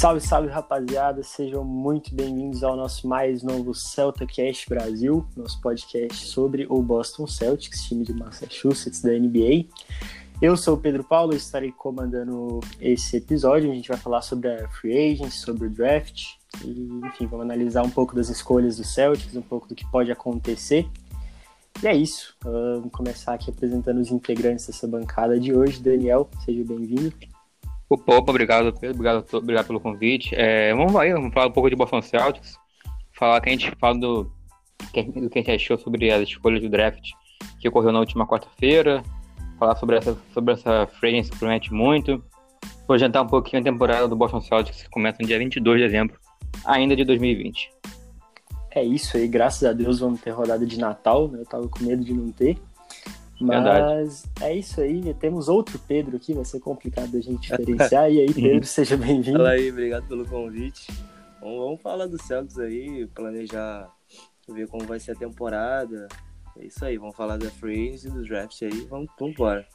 Salve, salve rapaziada, sejam muito bem-vindos ao nosso mais novo CeltaCast Brasil, nosso podcast sobre o Boston Celtics, time de Massachusetts da NBA. Eu sou o Pedro Paulo, estarei comandando esse episódio. A gente vai falar sobre a free agents, sobre o draft e, enfim, vamos analisar um pouco das escolhas do Celtics, um pouco do que pode acontecer. E é isso. Vamos começar aqui apresentando os integrantes dessa bancada de hoje. Daniel, seja bem-vindo. Opa, opa, obrigado, Pedro. Obrigado, obrigado pelo convite. É, vamos aí, vamos falar um pouco de Boston Celtics. Falar que a gente fala do, do que a gente achou sobre as escolhas do draft que ocorreu na última quarta-feira. Falar sobre essa, sobre essa free que promete muito. Projetar um pouquinho a temporada do Boston Celtics, que começa no dia 22 de dezembro, ainda de 2020. É isso aí, graças a Deus vamos ter rodada de Natal, né? Eu tava com medo de não ter. Mas Verdade. é isso aí, temos outro Pedro aqui, vai ser complicado a gente diferenciar. E aí, Pedro, seja bem-vindo. Fala aí, obrigado pelo convite. Vamos, vamos falar do Celtics aí, planejar, ver como vai ser a temporada. É isso aí, vamos falar da Free e do draft aí, vamos, vamos embora.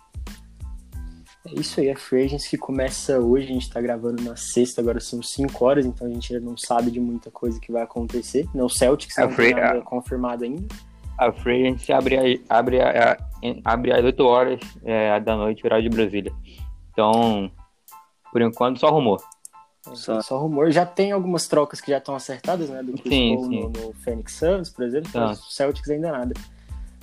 É isso aí, a Free Agents que começa hoje, a gente tá gravando na sexta, agora são 5 horas, então a gente ainda não sabe de muita coisa que vai acontecer. Não, o Celtics não tem nada confirmado ainda a Free Agency abre, abre, abre às 8 horas é, da noite, horário de Brasília. Então, por enquanto, só rumor. Só, só rumor. Já tem algumas trocas que já estão acertadas, né? Do Chris sim, sim. No, no, Phoenix Suns, por exemplo. Ah. Mas o Celtics ainda nada.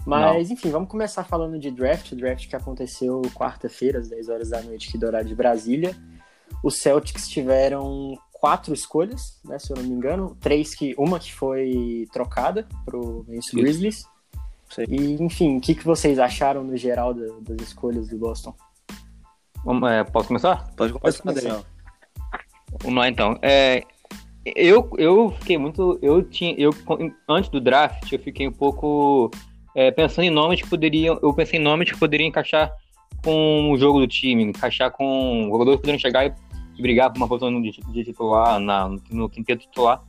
Mas, Não. enfim, vamos começar falando de draft. O draft que aconteceu quarta-feira, às 10 horas da noite, aqui do horário de Brasília. Os Celtics tiveram quatro escolhas, né, se eu não me engano, três que uma que foi trocada pro Memphis Grizzlies. E enfim, o que, que vocês acharam no geral da, das escolhas do Boston? Vamos, é, posso começar? Pode começar, Pode começar. Vamos lá então. É, eu, eu fiquei muito. Eu tinha. Eu, antes do draft, eu fiquei um pouco é, pensando em nomes que poderiam. Eu pensei em nomes que poderiam encaixar com o jogo do time, encaixar com jogadores que poderiam chegar e brigar por uma posição de, titular, na, no quinteto titular.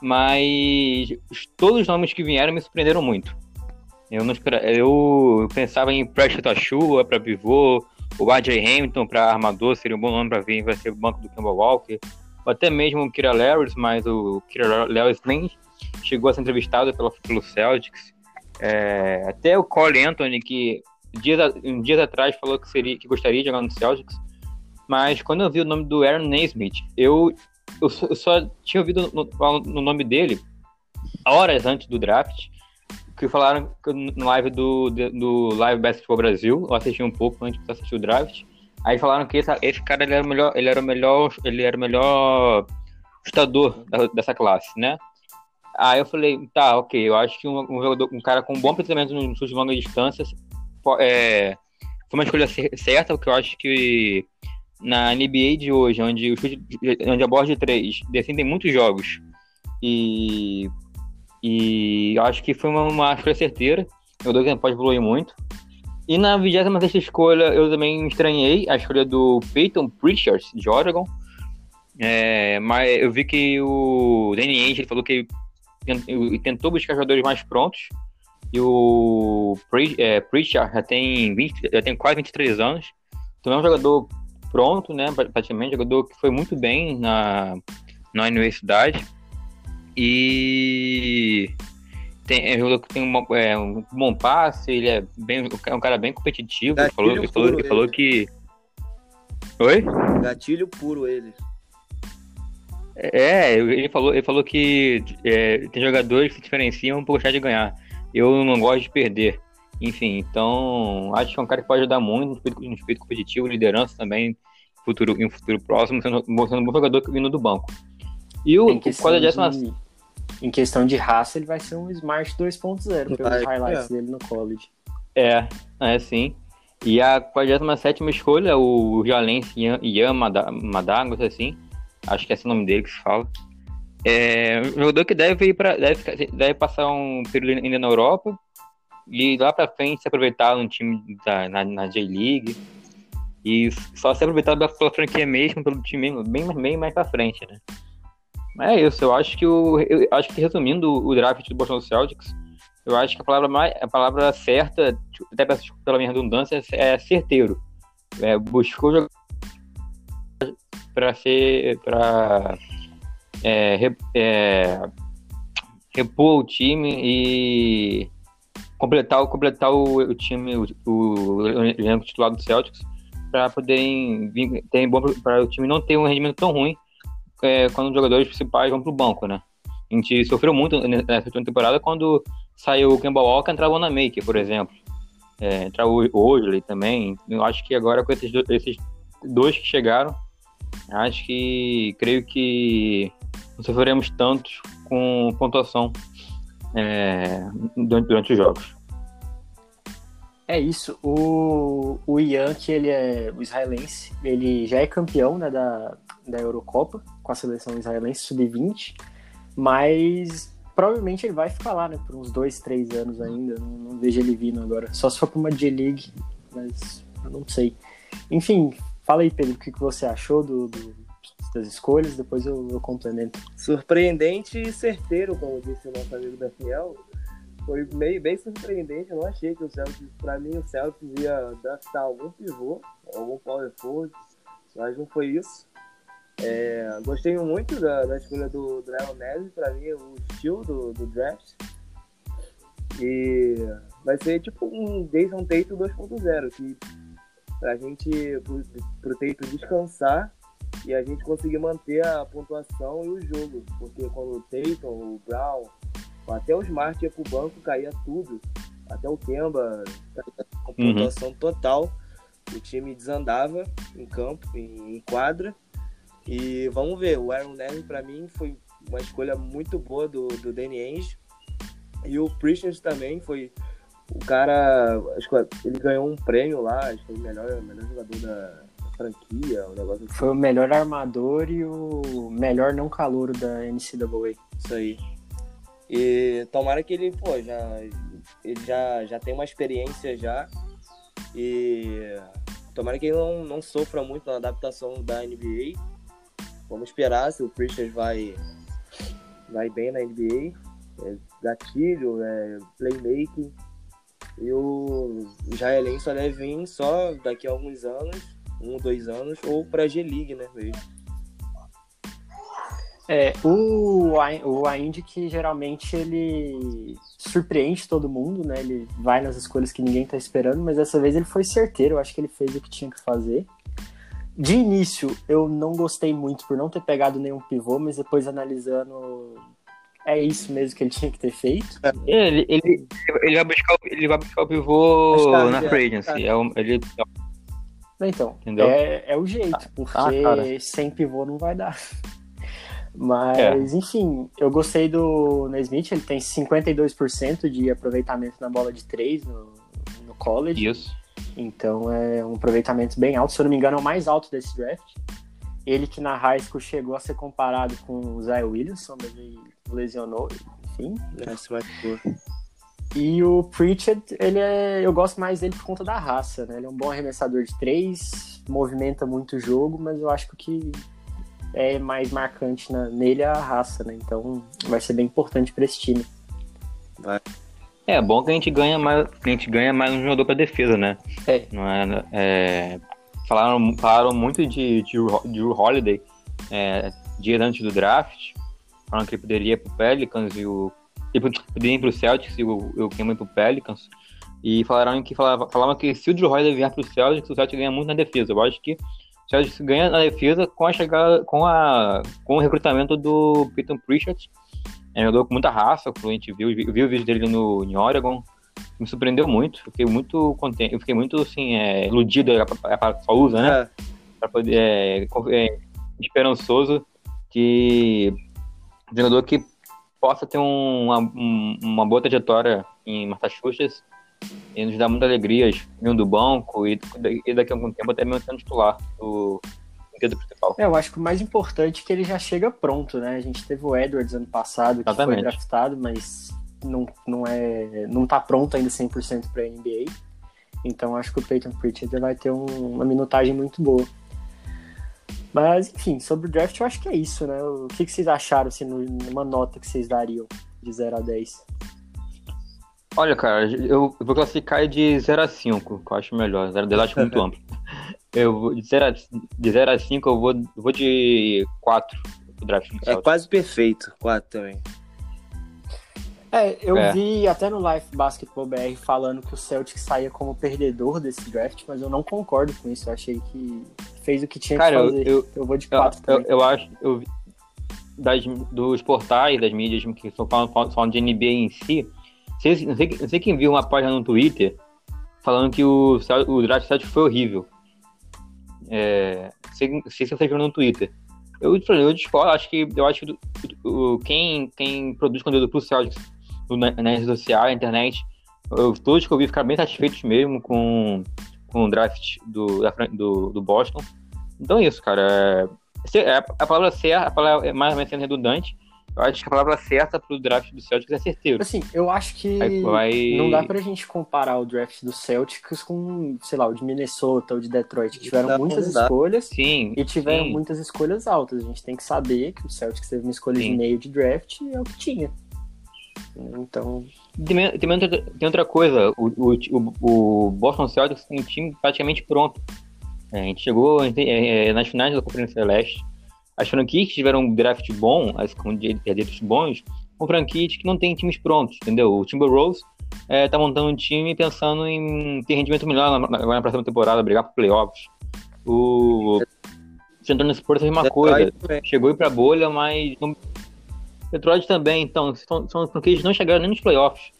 Mas todos os nomes que vieram me surpreenderam muito. Eu não eu pensava em Preston Achua para pivô, o R.J. Hamilton para armador seria um bom nome para vir, vai ser o banco do Campbell Walker, ou até mesmo o Kira Lewis, mas o Kira Lewis nem chegou a ser entrevistado pelo, pelo Celtics. É, até o Cole Anthony, que dias, dias atrás falou que, seria, que gostaria de jogar no Celtics, mas quando eu vi o nome do Aaron Naismith, eu, eu, só, eu só tinha ouvido no, no, nome dele horas antes do draft, que falaram no live do, do Live Basketball Brasil, eu assisti um pouco antes de assistir o draft. Aí falaram que esse, esse cara ele era o melhor, ele era o melhor, ele era o melhor chutador dessa classe, né? Aí eu falei, tá, ok, eu acho que um, um jogador, um cara com um bom pensamento no chute de longa distância é, foi uma escolha certa, porque eu acho que na NBA de hoje, onde, o chute, onde a bola de três defendem muitos jogos e, e acho que foi uma, uma escolha certeira. O Douglas pode evoluir muito. E na 26 escolha, eu também estranhei a escolha do Peyton Pritchard, de Oregon. É, mas eu vi que o Danny Ainge falou que tentou buscar jogadores mais prontos. E o é, Pritchard já tem, 20, já tem quase 23 anos. Então é um jogador pronto, né? Praticamente, jogador que foi muito bem na, na universidade. E tem, é um jogador que tem uma, é, um bom passe, ele é, bem, é um cara bem competitivo. Ele falou, ele falou, ele falou que. Oi? Gatilho puro ele. É, ele falou, ele falou que é, tem jogadores que se diferenciam por gostar de ganhar. Eu não gosto de perder. Enfim, então acho que é um cara que pode ajudar muito no espírito, no espírito competitivo, liderança também futuro, em um futuro próximo, sendo, sendo um bom jogador vindo do banco. E o, o Quadra de, Em questão de raça, ele vai ser um Smart 2.0 pelos highlights é. dele no college. É, é sim. E a 47 escolha, o Jalense Ian Madago, assim, acho que é esse o nome dele que se fala. É um jogador que deve ir para deve, deve passar um período ainda na Europa e lá para frente se aproveitar no time da, na, na J-League e só ser aproveitado pela franquia mesmo, pelo time bem, bem mais pra frente, né? Mas é isso, eu acho que o. Eu acho que resumindo o draft do Boston Celtics, eu acho que a palavra, mais, a palavra certa, até pela minha redundância, é certeiro. É, buscou para ser para é, é, repor o time e completar, completar o, o time, o, o elenco titular do Celtics, para poderem vir, ter bom para o time não ter um rendimento tão ruim é, quando os jogadores principais vão para o banco, né? A gente sofreu muito nessa última temporada quando saiu o Kemba Walker entrava na Maker, por exemplo. É, entrar o Osley também. Eu acho que agora com esses dois, esses dois que chegaram, acho que creio que não sofreremos tanto com pontuação é, durante, durante os jogos. É isso. O, o Ian, que ele é o israelense, ele já é campeão né, da, da Eurocopa com a seleção israelense sub-20, mas provavelmente ele vai ficar lá, né, por uns dois, três anos ainda. Não, não vejo ele vindo agora. Só se for para uma G-League, mas eu não sei. Enfim, fala aí, Pedro, o que, que você achou do, do das escolhas, depois eu, eu complemento. Surpreendente e certeiro, como disse o nosso amigo Daniel. Foi meio bem surpreendente. Eu não achei que o Celtics, pra mim, o Celtics ia draftar algum pivô, algum power forward, mas não foi isso. É, gostei muito da, da escolha do, do Leonel, para mim, o estilo do, do draft. E vai ser tipo um Jason Tatum 2.0, que pra gente, pro, pro descansar e a gente conseguir manter a pontuação e o jogo. Porque quando o Tatum, o Brown, até o Smart ia pro banco, caía tudo. Até o Kemba, com uhum. pontuação uhum. total. O time desandava em campo, em, em quadra. E vamos ver, o Aaron Nesmith para mim foi uma escolha muito boa do, do Danny Ainge. E o Christian também foi o cara, acho que ele ganhou um prêmio lá, acho que foi o melhor, melhor jogador da franquia, um negócio assim. Foi o melhor armador e o melhor não calouro da NCAA. Isso aí. E tomara que ele, pô, já, ele já, já tem uma experiência já. E tomara que ele não, não sofra muito na adaptação da NBA Vamos esperar se o Christian vai, vai bem na NBA. É, gatilho, é, playmaking. E o Jaelen só deve vir só daqui a alguns anos, um, dois anos, ou para a G-League, né? Mesmo. É, o, o Aindy que geralmente ele surpreende todo mundo, né? Ele vai nas escolhas que ninguém tá esperando, mas dessa vez ele foi certeiro, eu acho que ele fez o que tinha que fazer. De início, eu não gostei muito por não ter pegado nenhum pivô, mas depois analisando, é isso mesmo que ele tinha que ter feito. É, ele, ele, ele, vai, buscar, ele vai buscar o pivô na é, free agency. É, um, ele... Então, é, é o jeito, ah, porque ah, sem pivô não vai dar. Mas, é. enfim, eu gostei do Nesmith, ele tem 52% de aproveitamento na bola de 3 no, no college. Isso. Então é um aproveitamento bem alto. Se eu não me engano, é o mais alto desse draft. Ele que na high school chegou a ser comparado com o Zay Williamson, mas ele lesionou, enfim. E o Pritchard, ele é, eu gosto mais dele por conta da raça, né? Ele é um bom arremessador de três, movimenta muito o jogo, mas eu acho que o que é mais marcante na, nele é a raça, né? Então vai ser bem importante para esse time. Vai. É bom que a gente ganha mais, a gente ganha mais um jogador para defesa, né? É. Não é, é, falaram, falaram muito de, de, de Holiday é, dias antes do draft. Falaram que ele poderia ir pro Pelicans e o. Ele poderia ir pro Celtics e o, o Kemba ir pro Pelicans. E falaram que falava, falavam que se o Drew Holiday vier pro Celtics, o Celtics ganha muito na defesa. Eu acho que Celtics ganha na defesa com a chegada, com, a, com o recrutamento do Peyton Pritchard é um jogador com muita raça, a gente viu, viu o vídeo dele no, em Oregon, me surpreendeu muito. Fiquei muito contente, eu fiquei muito assim, é, iludido, a palavra só usa, né? É. Poder, é, é, esperançoso que um jogador que possa ter um, uma, uma boa trajetória em Massachusetts e nos dá muita alegria vindo do banco e, e daqui a algum tempo até mesmo sendo titular do, brinquedo principal. É, eu acho que o mais importante é que ele já chega pronto, né? A gente teve o Edwards ano passado, que Exatamente. foi draftado, mas não, não, é, não tá pronto ainda 100% para NBA. Então acho que o Peyton Pritchard vai ter um, uma minutagem muito boa. Mas, enfim, sobre o draft eu acho que é isso, né? O que, que vocês acharam, assim, numa nota que vocês dariam de 0 a 10? Olha, cara, eu vou classificar de 0 a 5, que eu acho melhor. 0 a 10 eu acho muito amplo. Eu de 0 a, de 0 a 5, eu vou, vou de 4 pro draft É quase perfeito, 4 também. É, eu É. vi até no Live Basketball BR falando que o Celtic saía como perdedor desse draft, mas eu não concordo com isso. Eu achei que fez o que tinha Cara, que eu, fazer. eu, Eu, vou de eu, 4 eu, também. eu acho, eu, das, dos portais, das mídias que estão falando, falando de NBA em si, sei- não sei, não sei quem viu uma página no Twitter falando que o, o draft Celtics foi horrível. É, sei, sei se vocês viram no Twitter. Eu, eu discordo, acho que eu acho que do- o- quem, quem produz conteúdo pro Celtics na- nas redes sociais, na internet, eu, todos que eu vi ficaram bem satisfeitos mesmo com, com o draft do, da do, do Boston. Então é isso, cara. É, é a, palavra certa, a palavra é mais ou menos redundante. Eu acho que a palavra certa pro draft do Celtics é certeiro. Assim, eu acho que Vai, não dá pra gente comparar o draft do Celtics com, sei lá, o de Minnesota ou de Detroit, que tiveram Não, muitas não escolhas Sim, e tiveram sim. muitas escolhas altas. A gente tem que saber que o Celtics teve uma escolha de Sim. meio de draft e é o que tinha. Então, Tem, tem outra, tem outra coisa, o, o, o Boston Celtics tem um time praticamente pronto. É, a gente chegou é, é, nas finais da Conferência Leste. As franquias que tiveram um draft bom, as com direitos bons, são franquias que não têm times prontos, entendeu? O Timberwolves é, tá montando um time pensando em ter rendimento melhor na, na, na próxima temporada, brigar por playoffs. O San Antonio Spurs fez uma coisa, também. chegou aí pra bolha, mas não... Detroit também, então, são, são franquias que não chegaram nem nos playoffs.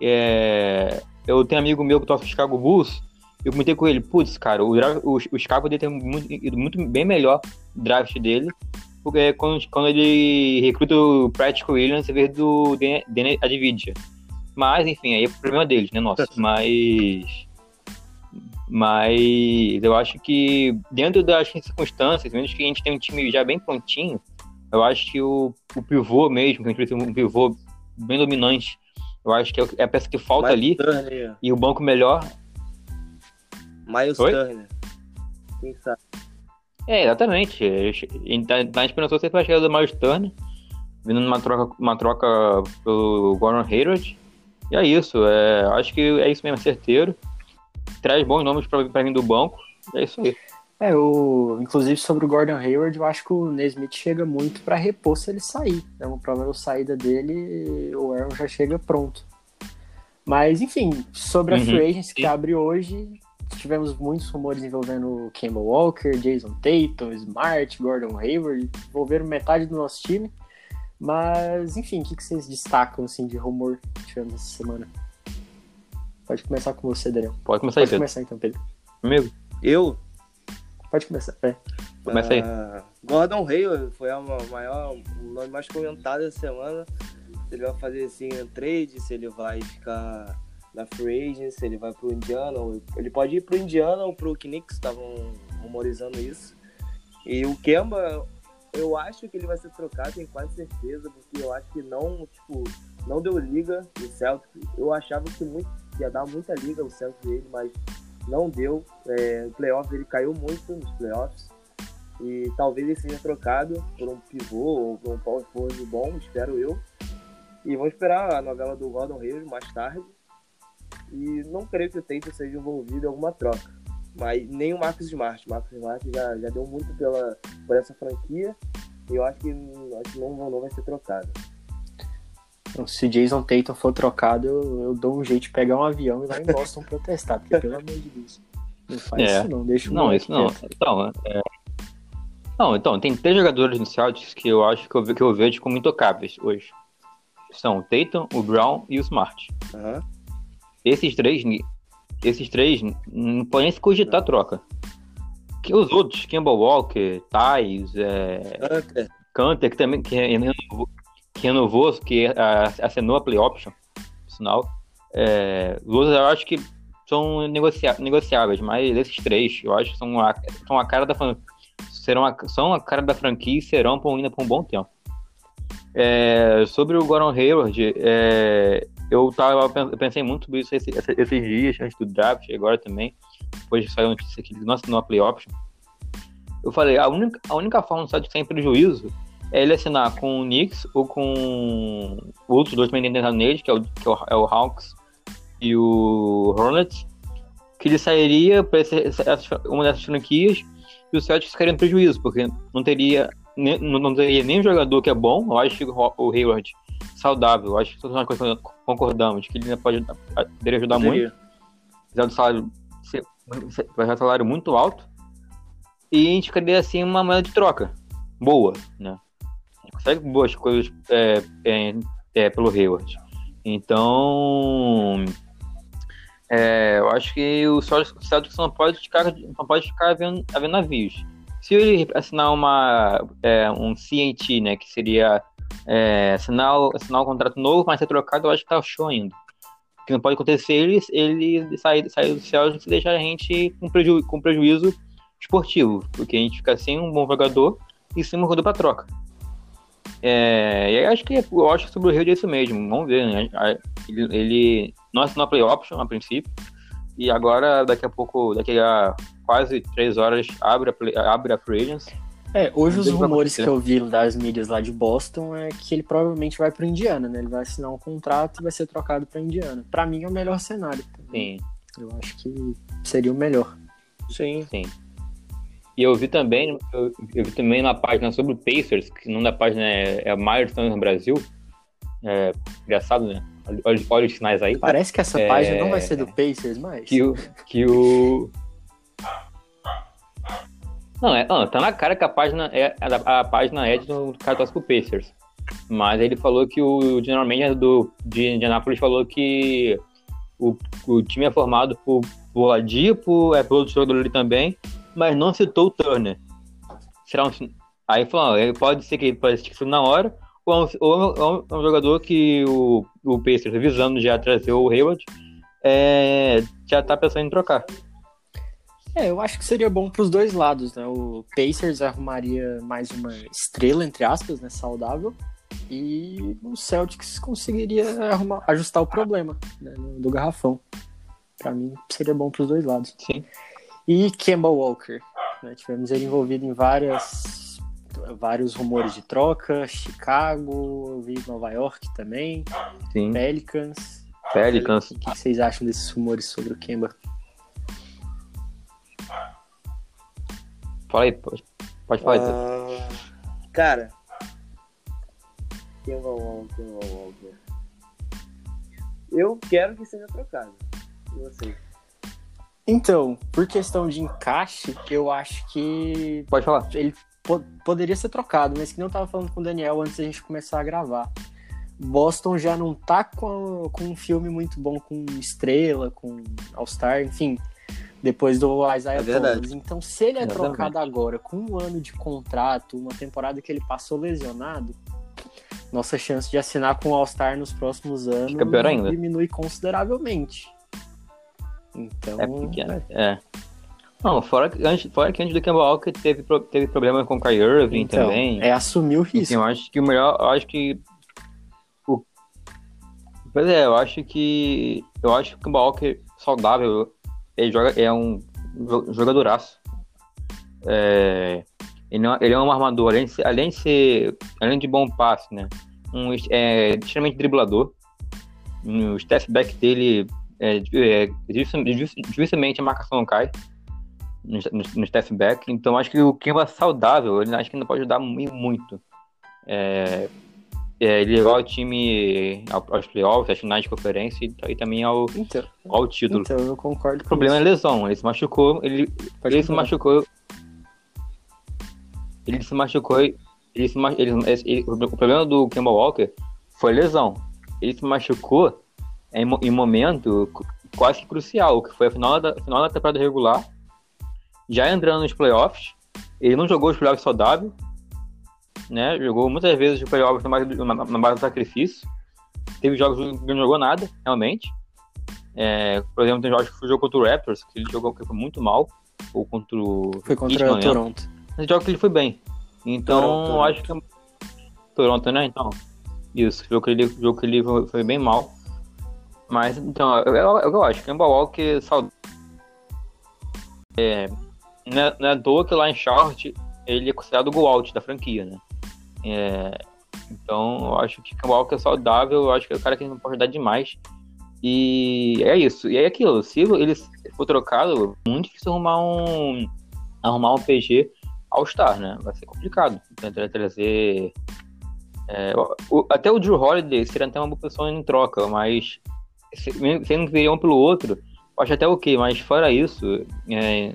É, Eu tenho um amigo meu que torce pro Chicago Bulls, eu comentei com ele, putz, cara, o, o, o Chicago poderia ter muito, ido muito bem melhor o draft dele, porque quando, quando ele recruta o Patrick Williams, em vez do Dan- Dan Advidia. Mas, enfim, aí é problema deles, né, nosso. Mas... Mas eu acho que dentro das circunstâncias, menos que a gente tem um time já bem prontinho, eu acho que o, o pivô mesmo, que a gente precisa um pivô bem dominante, eu acho que é é a peça que falta Miles ali. Turner. E o banco melhor. Miles Oi? Turner. Quem sabe? É, exatamente. A gente tá, tá esperançoso sempre a chegada do Miles Turner, vindo numa troca, uma troca pelo Gordon Hayward. E é isso. É, acho que é isso mesmo, é certeiro. Traz bons nomes pra, pra vir do banco. É isso aí. é, o, inclusive sobre o Gordon Hayward, eu acho que o Nesmith chega muito pra repor se ele sair. É uma provável saída dele, o Aaron já chega pronto. Mas, enfim, sobre a Uhum, Free Agency que abre hoje, tivemos muitos rumores envolvendo o Kemba Walker, Jason Tatum, Smart, Gordon Hayward, envolveram metade do nosso time. Mas, enfim, o que, que vocês destacam assim, de rumor que tivemos essa semana? Pode começar com você, Daniel. Pode começar aí, Pode Pedro. começar então, Pedro. Amigo, Eu? Pode começar. É. começa aí. Ah, Gordon Hayward foi a ma- maior, o nome mais comentado essa semana. Se ele vai fazer assim um trade, se ele vai ficar na free agent, se ele vai pro Indiana. ou- Ele pode ir pro Indiana ou pro Knicks, estavam rumorizando isso. E o Kemba, eu acho que ele vai ser trocado, tenho quase certeza, porque eu acho que não, tipo, não deu liga o Celtics. Eu achava que muito, ia dar muita liga o Celtics dele, mas não deu. É, o playoff ele caiu muito nos playoffs. E talvez ele seja trocado por um pivô ou por um power forward bom, espero eu. E vamos esperar a novela do Gordon Hayward mais tarde. E não creio que o Tatum seja envolvido em alguma troca. Mas nem o Marcus Smart. O Marcus Smart já, já deu muito pela, por essa franquia. E eu acho que, acho que não, não vai ser trocado. Então, se Jason Tatum for trocado, eu, eu dou um jeito de pegar um avião e ir lá em Boston protestar, porque pelo amor de Deus. Não faz É. isso não, deixa o Não, isso não. quieto. Então, é... não, então, tem três jogadores no Celtics que eu acho que eu, que eu vejo como intocáveis hoje. São o Tatum, o Brown e o Smart. Aham. Esses três, esses três não podem se cogitar troca. Que os outros, Kemba Walker, Thais, é, Hunter, Canter, que também que renovou, que, renovou, que ah, assinou a play option, sinal. É, os outros eu acho que são negocia negociáveis, mas esses três eu acho que são a, são a cara da fran- serão a, são a cara da franquia e serão ainda por um bom tempo. É, sobre o Gordon Hayward, é, eu, tava, eu pensei muito sobre isso esse- esse- esses dias, antes do draft, agora também, depois que saiu a notícia que ele não assinou play option. Eu falei, a única, a única forma do Celtics sem prejuízo é ele assinar com o Knicks ou com outros dois também tentando nele, que é o, que é é o Hawks e o Hornets. que ele sairia para uma dessas franquias e o Celtics ficaria no prejuízo, porque não teria, não, não teria nenhum jogador que é bom. Eu acho que o Hayward saudável, eu acho que todos nós concordamos que ele pode poderia ajudar Poderia. muito. Apesar do salário ser, um salário muito alto. E a gente ficaria assim uma moeda de troca boa, né? A gente consegue boas coisas é, é, é, pelo Hayward. Então, é, eu acho que o Celtics não pode ficar, não pode ficar vendo, vendo navios. Se ele assinar uma, é, um CNT, né, que seria é, assinar, assinar um contrato novo, mas ser trocado, eu acho que tá show ainda. O que não pode acontecer ele, ele sair, sair do Celtics e deixar a gente com, preju, com prejuízo esportivo, porque a gente fica sem um bom jogador e sem um jogador para troca. É, acho que eu acho que sobre o Rio é isso mesmo. Vamos ver, né? Ele, ele não assinou a play option a princípio. E agora, daqui a pouco, daqui a quase três horas, abre a, play, abre a Free Agents. É, hoje os rumores que eu vi das mídias lá de Boston é que ele provavelmente vai para Indiana, né? Ele vai assinar um contrato e vai ser trocado para Indiana. Para mim é o melhor cenário. Sim. Eu acho que seria o melhor. Sim. Sim. E eu vi também, eu, eu, vi também na página sobre o Pacers, que não da página é, é a Milestone no Brasil. É, engraçado, né? Olha, olha, os sinais aí. Parece que essa é, página não vai ser do Pacers, mas. Que o. Que o... Não, é, não, tá na cara que a página é a, a página é do cara pro Pacers. Mas ele falou que o general manager do, de Indianapolis falou que o, o time é formado por, por Ladipo, é pelo jogador ali também, mas não citou o Turner. Será um, aí falou, pode ser que pode ser na hora, ou é um, ou é um jogador que o, o Pacers, visando já trazer o Hayward, é, já tá pensando em trocar. É, eu acho que seria bom para os dois lados, né? O Pacers arrumaria mais uma estrela, entre aspas, né? Saudável. E o Celtics conseguiria arrumar, ajustar o problema né, do garrafão. Para mim, seria bom para os dois lados. Sim. E Kemba Walker. Né? Tivemos ele envolvido em várias, vários rumores de troca. Chicago, eu vi Nova York também. Sim. Pelicans. Pelicans. O que vocês acham desses rumores sobre o Kemba? Fala aí, pode, pode falar. Uh, cara, Kemba Walker, Walker. Eu quero que seja trocado. E vocês? Então, por questão de encaixe, eu acho que. Pode falar. Ele po poderia ser trocado, mas que não tava falando com o Daniel antes da gente começar a gravar. Boston já não tá com, com um filme muito bom com estrela, com All-Star, enfim, depois do Isaiah é Thomas. Então, se ele é trocado agora com um ano de contrato, uma temporada que ele passou lesionado, nossa chance de assinar com o All-Star nos próximos anos diminui consideravelmente. Então. É pequeno. É. Não, fora, antes, fora que antes do Campbell Walker teve, teve problema com o Kyrie Irving então, também. É assumir o risco. Assim, eu acho que o melhor. Eu acho que. O... Pois é, eu acho que. Eu acho que o Campbell Walker saudável. Ele joga, é um jogadoraço. É, ele, não, ele é um armador, além de ser, além de, ser, além de bom passe, né? Um, é extremamente driblador. O step back dele é, é, dificilmente a marcação cai no, no, step back, então acho que o Kemba saudável, ele acho que ainda pode ajudar muito. É, é, ele levou o time aos playoffs, às finais de conferência e, e também ao, então, ao título. Então, eu concordo. O problema isso. é lesão, ele se machucou, ele, ele se machucou. Ele se machucou. Ele se, ele, ele, o problema do Kemba Walker foi lesão. Ele se machucou em, em momento quase crucial, que foi a final da, final da temporada regular, já entrando nos playoffs. Ele não jogou os playoffs saudável, né? Jogou muitas vezes os playoffs na base, do, na, na base do sacrifício. Teve jogos que não jogou nada, realmente. É, por exemplo, tem jogos que foi jogo contra o Raptors, que ele jogou que foi muito mal, ou contra o. Foi contra o Toronto. Mas jogo que ele foi bem. Então, Toronto, acho que. Toronto, né? Então. Isso, o jogo que ele, jogo que ele foi, foi bem mal. Mas, então, eu, eu, eu acho. Kemba Walker saudável. É, não, é, é à toa que lá em Charlotte ele é considerado o gol out da franquia, né? É, então, eu acho que Kemba Walker é saudável. Eu acho que é o cara que não pode dar demais. E é isso. E é aquilo. Se ele for trocado, é muito difícil arrumar um, arrumar um PG All-Star, né? Vai ser complicado. Tentar trazer. É, o, até o Drew Holiday seria até uma boa pessoa em troca, mas sendo que viria um pelo outro, acho até ok, mas fora isso, é,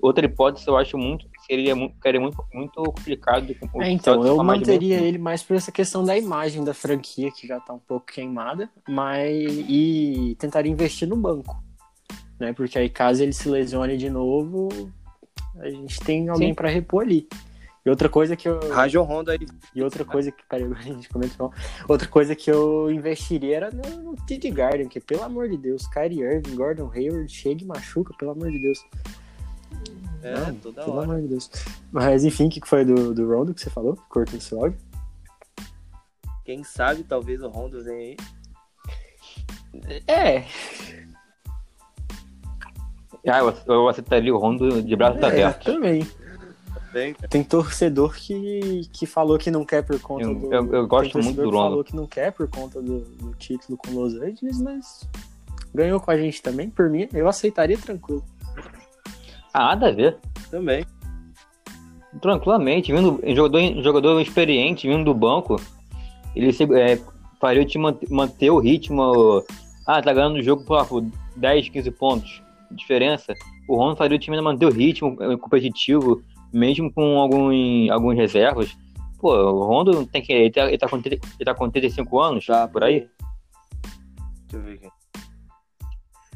outra hipótese eu acho muito seria muito, seria muito, muito complicado. É, então, eu manteria ele mais por essa questão da imagem da franquia, que já tá um pouco queimada, mas e tentaria investir no banco. Né? Porque aí, caso ele se lesione de novo, a gente tem alguém para repor ali. E outra coisa que eu. Rajon Honda aí. E outra coisa que. Peraí, a gente comentou. Outra coisa que eu investiria era no, no TD Garden, que pelo amor de Deus, Kyrie Irving, Gordon Hayward, chega e machuca, pelo amor de Deus. É, Não, toda pelo hora. amor de Deus. Mas enfim, o que foi do, do Rondo que você falou? Cortou esse áudio. Quem sabe, talvez o Rondo venha aí. É. Ah, eu, eu aceitaria o Rondo de braços é, abertos. Também. Tem torcedor que, que falou que não quer por conta eu, do. Eu, eu gosto muito do Rondo. falou que não quer por conta do, do, título com Los Angeles, mas ganhou com a gente também. Por mim, eu aceitaria tranquilo. Ah, nada a ver. Também. Tranquilamente, vindo jogador, jogador experiente, vindo do banco, ele se, é, faria te manter, manter o ritmo. Ah, tá ganhando o jogo por 10, 15 pontos de diferença. O Rondo faria o time manter o ritmo é, competitivo, mesmo com alguns, alguns reservas. Pô, o Rondo tem que. Ele tá, ele tá, com, ele tá com 35 anos, tá, por aí.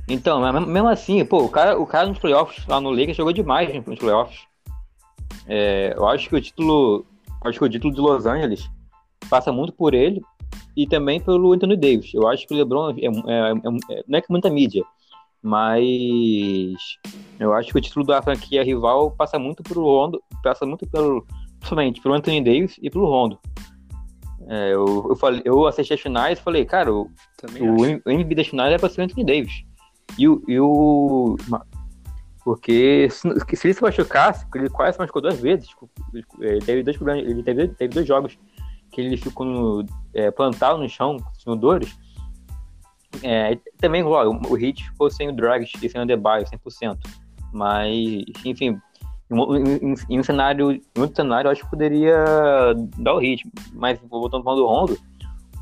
Então, mesmo assim, pô, o cara, o cara nos playoffs lá no Lakers jogou demais nos playoffs. É, eu acho que o título. Acho que o título de Los Angeles passa muito por ele e também pelo Anthony Davis. Eu acho que o LeBron é, é, é, não é que muita mídia, mas eu acho que o título da franquia rival passa muito pelo Rondo, passa muito pelo, principalmente pelo Anthony Davis e pelo Rondo. É, eu, eu, falei, eu assisti as finais e falei, cara, o, o, o MVP das finais é para ser o Anthony Davis. E o, e o porque se, se ele se machucasse, ele quase se machucou duas vezes. Tipo, ele teve dois problemas, ele teve, teve dois jogos que ele ficou no, é, plantado no chão, com dores. É, também, ó, o, o Hit ficou sem o Dragic e sem o Debaio, 100%. Mas, enfim, em, em, em, um cenário, em outro cenário, eu acho que poderia dar o ritmo. Mas, voltando para o Rondo,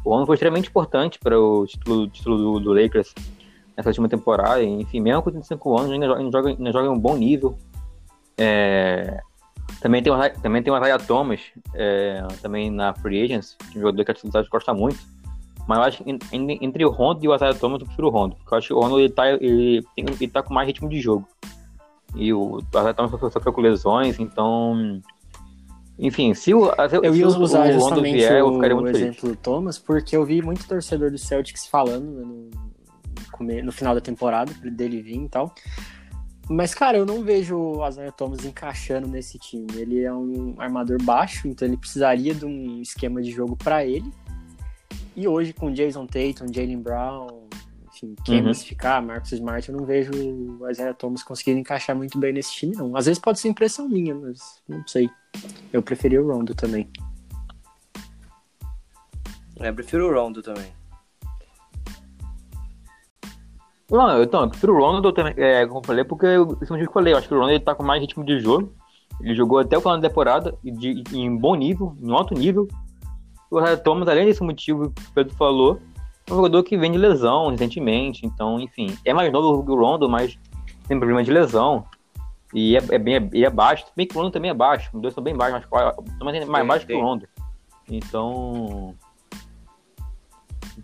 o Rondo foi extremamente importante para o título, título do, do, Lakers nessa última temporada. Enfim, mesmo com 35 anos, ainda joga, ainda joga em um bom nível. É, também tem o, também tem o Isaiah Thomas, é, também na Free Agents, um jogador que a cidade gosta muito. Mas eu acho que entre o Rondo e o Isaiah Thomas, eu prefiro o Rondo. Porque eu acho que o Rondo ele tá, ele, tem, ele tá com mais ritmo de jogo. E o Isaiah Thomas sofreu com lesões, então. Enfim, se o, se, eu ia usar o Rondo vier, eu ficaria muito o exemplo feliz. do Thomas, porque eu vi muito torcedor do Celtics falando né, no, no final da temporada, dele vir e tal. Mas, cara, eu não vejo o Isaiah Thomas encaixando nesse time. Ele é um armador baixo, então ele precisaria de um esquema de jogo para ele. E hoje, com Jason Tatum, Jalen Brown, enfim, quem uhum. ficar, Marcus Smart, eu não vejo o Isaiah Thomas conseguindo encaixar muito bem nesse time, não. Às vezes pode ser impressão minha, mas não sei. Eu preferi o Rondo também. É, eu prefiro o Rondo também. Não, então, eu prefiro o Rondo também, é, como eu falei, porque eu, isso é eu falei, eu acho que o Rondo ele tá com mais ritmo de jogo. Ele jogou até o final da temporada, de, em bom nível, em alto nível, o Isaiah Thomas, além desse motivo que o Pedro falou, é um jogador que vem de lesão recentemente, então, enfim, é mais novo que o Rondo, mas tem problema de lesão. E é, é bem é, é baixo, bem que o Rondo também é baixo, os dois são bem baixos, mas também é mais baixo que o Rondo. Então.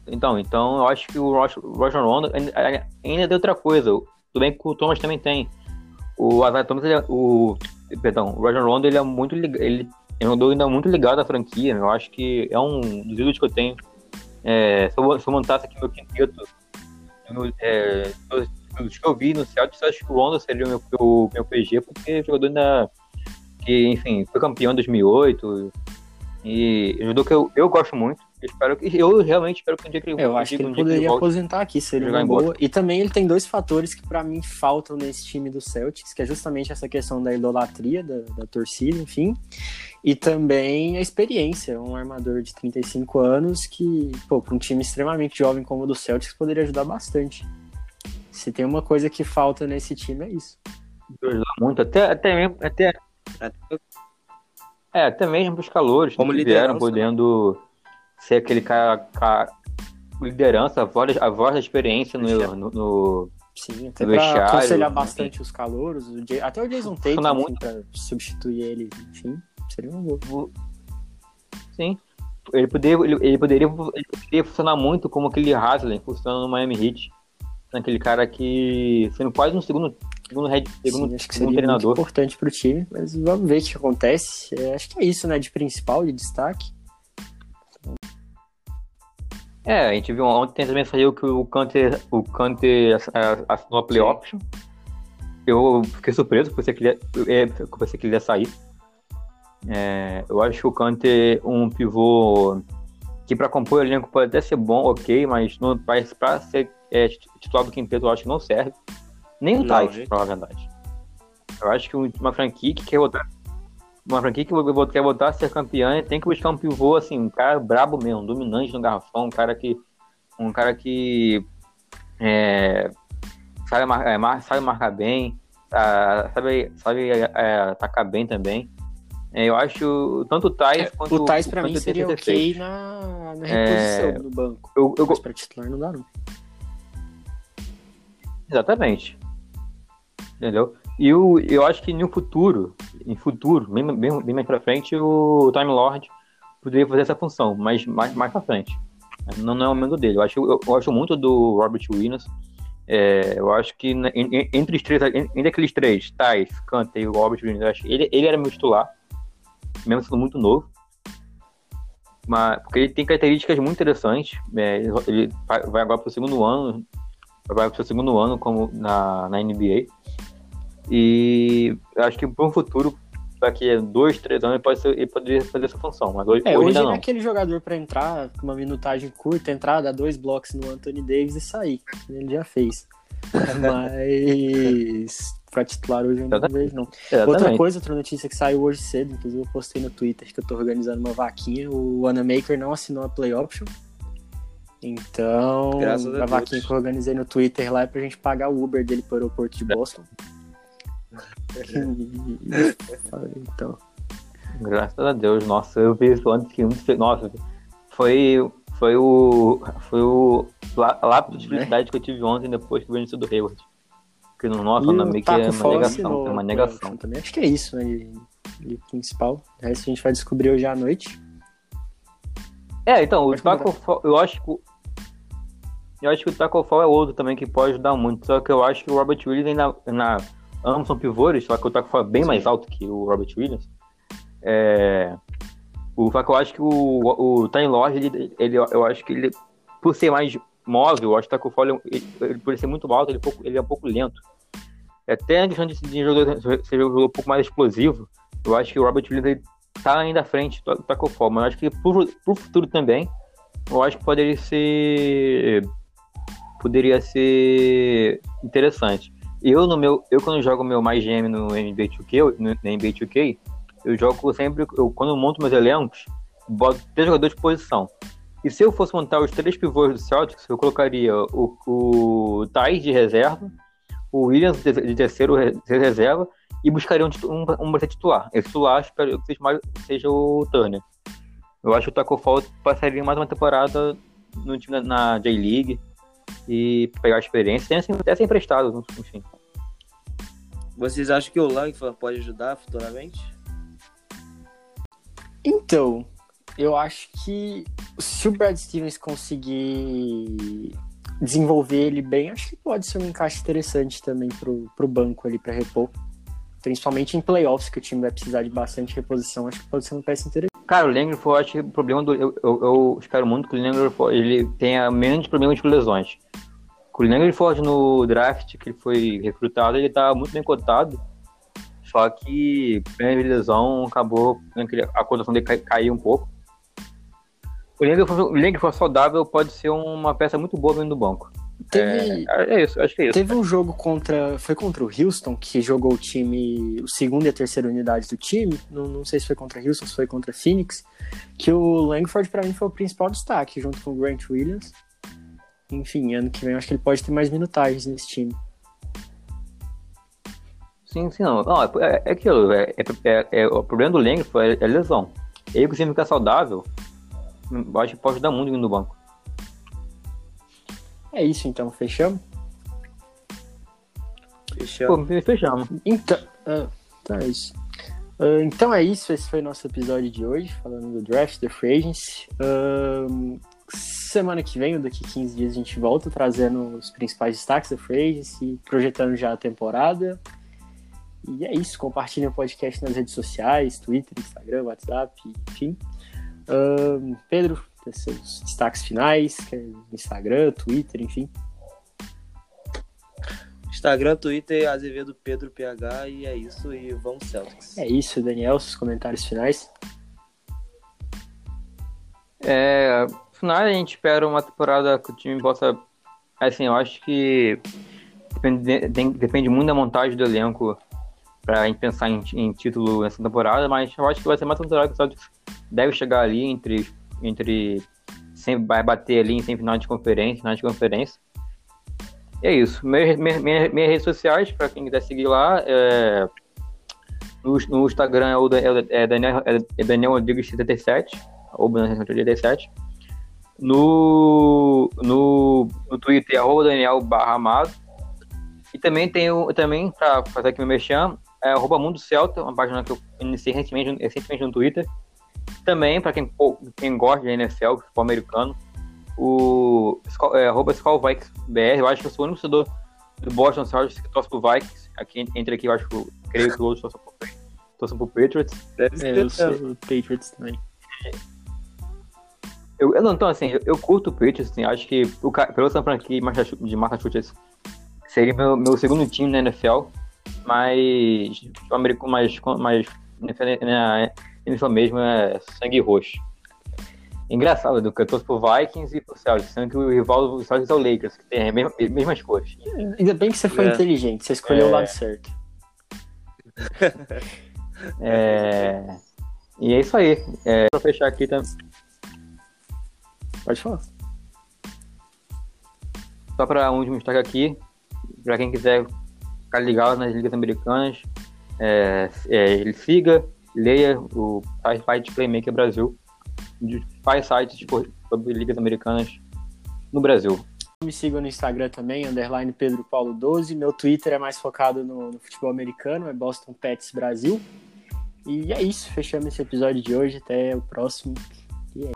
Então, então eu acho que o Roger Rondo ainda, ainda tem outra coisa. Tudo bem que o Thomas também tem. O Isaiah Thomas, ele é, o, perdão, o Roger Rondo ele é muito ele é jogador ainda muito ligado à franquia. Eu acho que é um dos ídolos que eu tenho. É, se, eu, se eu montasse aqui meu quinteto, é, dos que eu vi no Celtics, acho que o Rondo seria o meu, o meu PG, porque é jogador ainda que, enfim, foi campeão em 2008 e é jogador que eu, eu gosto muito. Eu, espero que, eu realmente espero que um dia que ele Eu acho que ele poderia aposentar aqui, seria uma boa. E também ele tem dois fatores que para mim faltam nesse time do Celtics, que é justamente essa questão da idolatria da, da torcida, enfim. E também a experiência, um armador de 35 anos que, pô, para um time extremamente jovem como o do Celtics poderia ajudar bastante. Se tem uma coisa que falta nesse time é isso. Muito, até, até mesmo, até, é, até mesmo os calores Como que vieram né? Ser aquele cara, cara, liderança, a voz, a voz da experiência no, no, no Sim, até no pra aconselhar bastante os calouros, o Jay, até o Jason Tate, enfim, muito... pra substituir ele, enfim, seria um gol. Sim, ele poderia, ele, ele, poderia, ele poderia funcionar muito como aquele Haslem funcionando no Miami Heat, naquele cara que sendo quase um segundo segundo head, segundo, Sim, acho que seria treinador. muito importante para o time, mas vamos ver o que acontece. É, acho que é isso, né, de principal, de destaque. É, a gente viu ontem também saiu que o Canter, o Canter assinou a play option. Eu fiquei surpreso, pensei que ele ia, pensei que ele ia sair. É, eu acho que o Canter um pivô que para compor o elenco pode até ser bom, ok, mas para ser é, titular do quinteto eu acho que não serve. Nem o Tite, pra falar a verdade. Eu acho que uma franquia que quer botar. Uma franquia que quer botar a ser campeã tem que buscar um pivô, assim, um cara brabo mesmo, dominante no garrafão, um cara que. Um cara que. É, sabe, mar, é, sabe marcar bem, tá, sabe, sabe é, atacar bem também. É, eu acho tanto o Thais é, quanto o Thais pra mim seria ok na, na reposição é, do banco. Eu, eu, mas pra titular não dá não. Exatamente. Entendeu? E eu, eu acho que no futuro, em futuro, bem, bem, bem mais pra frente, o Time Lord poderia fazer essa função, mas mais, mais pra frente. Não, não é o momento dele. Eu acho, eu, eu acho muito do Robert Williams. É, eu acho que entre, os três, entre aqueles três, Thais, Kanta e o Robert Williams, acho ele, ele era meu titular, mesmo sendo muito novo. Mas, porque ele tem características muito interessantes. É, ele vai agora para o segundo ano, vai para o segundo ano como na, na NBA. E acho que para um futuro, daqui a dois, três anos, ele, pode ser, ele poderia fazer essa função. Mas hoje, é, hoje, hoje é aquele jogador para entrar com uma minutagem curta, entrar, dar dois blocos no Anthony Davis e sair. Ele já fez. Mas para titular hoje eu não vejo, não. Outra coisa, outra notícia que saiu hoje cedo, inclusive eu postei no Twitter que eu tô organizando uma vaquinha, o Anamaker não assinou a play option. Então, a, a vaquinha que eu organizei no Twitter lá é pra gente pagar o Uber dele pro aeroporto de Boston então. Graças a Deus, nossa, eu vi isso antes que um. Nossa, foi, foi o. Foi o lápis de felicidade que eu tive ontem depois que o Benício do Hayward. Porque no nosso na meio que é uma negação, é uma negação. Também acho que é isso, né? E, principal. O resto a gente vai descobrir hoje à noite. É, então, o Taco Fall, eu acho que. Eu acho que o Taco Fall é outro também que pode ajudar muito. Só que eu acho que o Robert Williams ainda. Na, ambos são pivôs, só que o Taco foi bem Sim. mais alto que o Robert Williams. É, o, que eu acho que o, o Time Lord, ele, ele, eu acho que ele, por ser mais móvel, eu acho que o Taco Fall, ele, ele, por ser muito alto, ele, é pouco, ele é um pouco lento. Até a questão de, de jogador, ser jogador um pouco mais explosivo, eu acho que o Robert Williams ele tá ainda à frente do Taco Fall, mas eu acho que pro, pro futuro também, eu acho que poderia ser poderia ser interessante. Eu, no meu, eu quando jogo meu mais GM no NBA 2K, no, NBA 2K, eu jogo sempre, eu, quando eu monto meus elencos, boto três jogadores de posição. E se eu fosse montar os três pivôs do Celtics, eu colocaria o, o Thais de reserva, o Williams de terceiro de reserva e buscaria um, um, um titular. Esse titular espero que seja, mais, seja o Turner. Eu acho que o Taco Fall passaria mais uma temporada no time na, na J-League e pegar experiência, tem assim, até ser emprestado, enfim. Vocês acham que o Langford pode ajudar futuramente? Então, eu acho que se o Brad Stevens conseguir desenvolver ele bem, acho que pode ser um encaixe interessante também pro, pro banco ali para repor. Principalmente em playoffs, que o time vai precisar de bastante reposição, acho que pode ser uma peça interessante. Cara, o Langford, eu acho que o problema do. Eu, eu, eu espero muito que o Langford ele tenha menos problemas de lesões. O Langford no draft que ele foi recrutado, ele tá muito bem cotado. Só que, pela lesão, acabou a cotação dele caiu um pouco. O Leng for saudável pode ser uma peça muito boa vindo do banco. Teve, é, é, isso, acho que é isso. Teve um jogo contra. Foi contra o Houston, que jogou o time. O segundo e a terceira unidade do time. Não, não sei se foi contra o Houston, se foi contra Phoenix. Que o Langford, para mim, foi o principal destaque, junto com o Grant Williams. Enfim, ano que vem eu acho que ele pode ter mais minutagens nesse time. Sim, sim, não. não é, é aquilo. É, é, é, o problema do Langford é, é lesão. Ele, se ficar saudável, acho que pode dar muito no banco. É isso então, fechamos? Fechamos. Pô, fechamos. Então, uh, então é isso. Uh, então é isso, esse foi nosso episódio de hoje, falando do draft, da free agency. Uh, semana que vem, ou daqui 15 dias, a gente volta trazendo os principais destaques da free agency, projetando já a temporada. E é isso, compartilhem o podcast nas redes sociais, Twitter, Instagram, WhatsApp, enfim. Uh, Pedro, seus destaques finais, é Instagram, Twitter, enfim. Instagram, Twitter, Azevedo Pedro PH e é isso, e vamos Celtics. É isso, Daniel, seus comentários finais. É, no final a gente espera uma temporada que o time possa. Assim, eu acho que depende, depende muito da montagem do elenco para a gente pensar em, em, título nessa temporada, mas eu acho que vai ser uma temporada que o Celtics deve chegar ali entre entre sempre vai bater ali em semifinal de conferência, final de conferência. E é isso. Minhas, minhas, minhas redes sociais, para quem quiser seguir lá, é, no, no, Instagram é, o, é, é Daniel, é Daniel Rodrigues 77, ou 77. No, no, no Twitter é arroba Daniel barra Amado. E também tenho, também, para fazer aqui meu mexão, é arroba Mundo Celta, uma página que eu iniciei recentemente, recentemente no Twitter. Também, para quem, quem gosta de NFL, futebol americano, o é, arroba BR, eu acho que eu sou o único torcedor do Boston Celtics que torce pro Vikings. Aqui, entre aqui, eu acho que creio que o outro torce pro, Patriots. Deve ser, é, eu sou o Patriots também. Eu, eu, não, então, assim, eu, eu curto o Patriots, assim, acho que o, pelo San Francisco de Massachusetts seria meu, meu segundo time na NFL, mas o americano, mais, na, NFL mesmo é sangue roxo. Engraçado, do que eu torço pro Vikings e pro Celtics, sendo que o rival do Celtics é o Lakers, que tem as mesmas, mesmas cores. Ainda bem que você foi é. inteligente, você escolheu é... o lado certo. é... E é isso aí. É... Pra fechar aqui também. Pode falar. Só para um último destaque aqui, para quem quiser ficar ligado nas ligas americanas, é, é, ele siga leia o site Playmaker Brasil, faz sites sobre ligas americanas no Brasil. Me sigam no Instagram também, underline Pedro Paulo 12. Meu Twitter é mais focado no, no futebol americano, é Boston Pets Brasil. E é isso, fechamos esse episódio de hoje. Até o próximo. E é